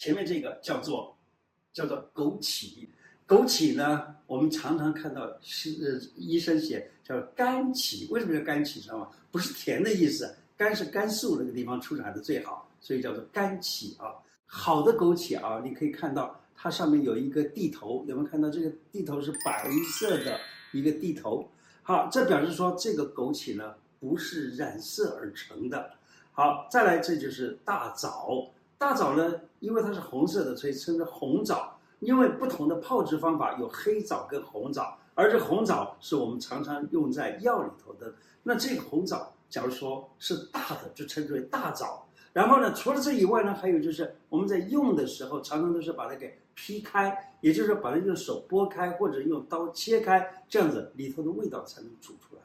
前面这个叫做叫做枸杞，枸杞呢，我们常常看到是医生写叫甘杞，为什么叫甘杞？知道吗？不是甜的意思，甘是甘肃那个地方出产的最好，所以叫做甘杞啊。好的枸杞啊，你可以看到它上面有一个蒂头，有没有看到这个蒂头是白色的一个蒂头？好，这表示说这个枸杞呢不是染色而成的。好，再来这就是大枣。大枣呢，因为它是红色的，所以称之红枣。因为不同的泡制方法有黑枣跟红枣，而这红枣是我们常常用在药里头的。那这个红枣，假如说是大的，就称之为大枣。然后呢，除了这以外呢，还有就是我们在用的时候，常常都是把它给劈开，也就是把它用手剥开或者用刀切开，这样子里头的味道才能煮出来。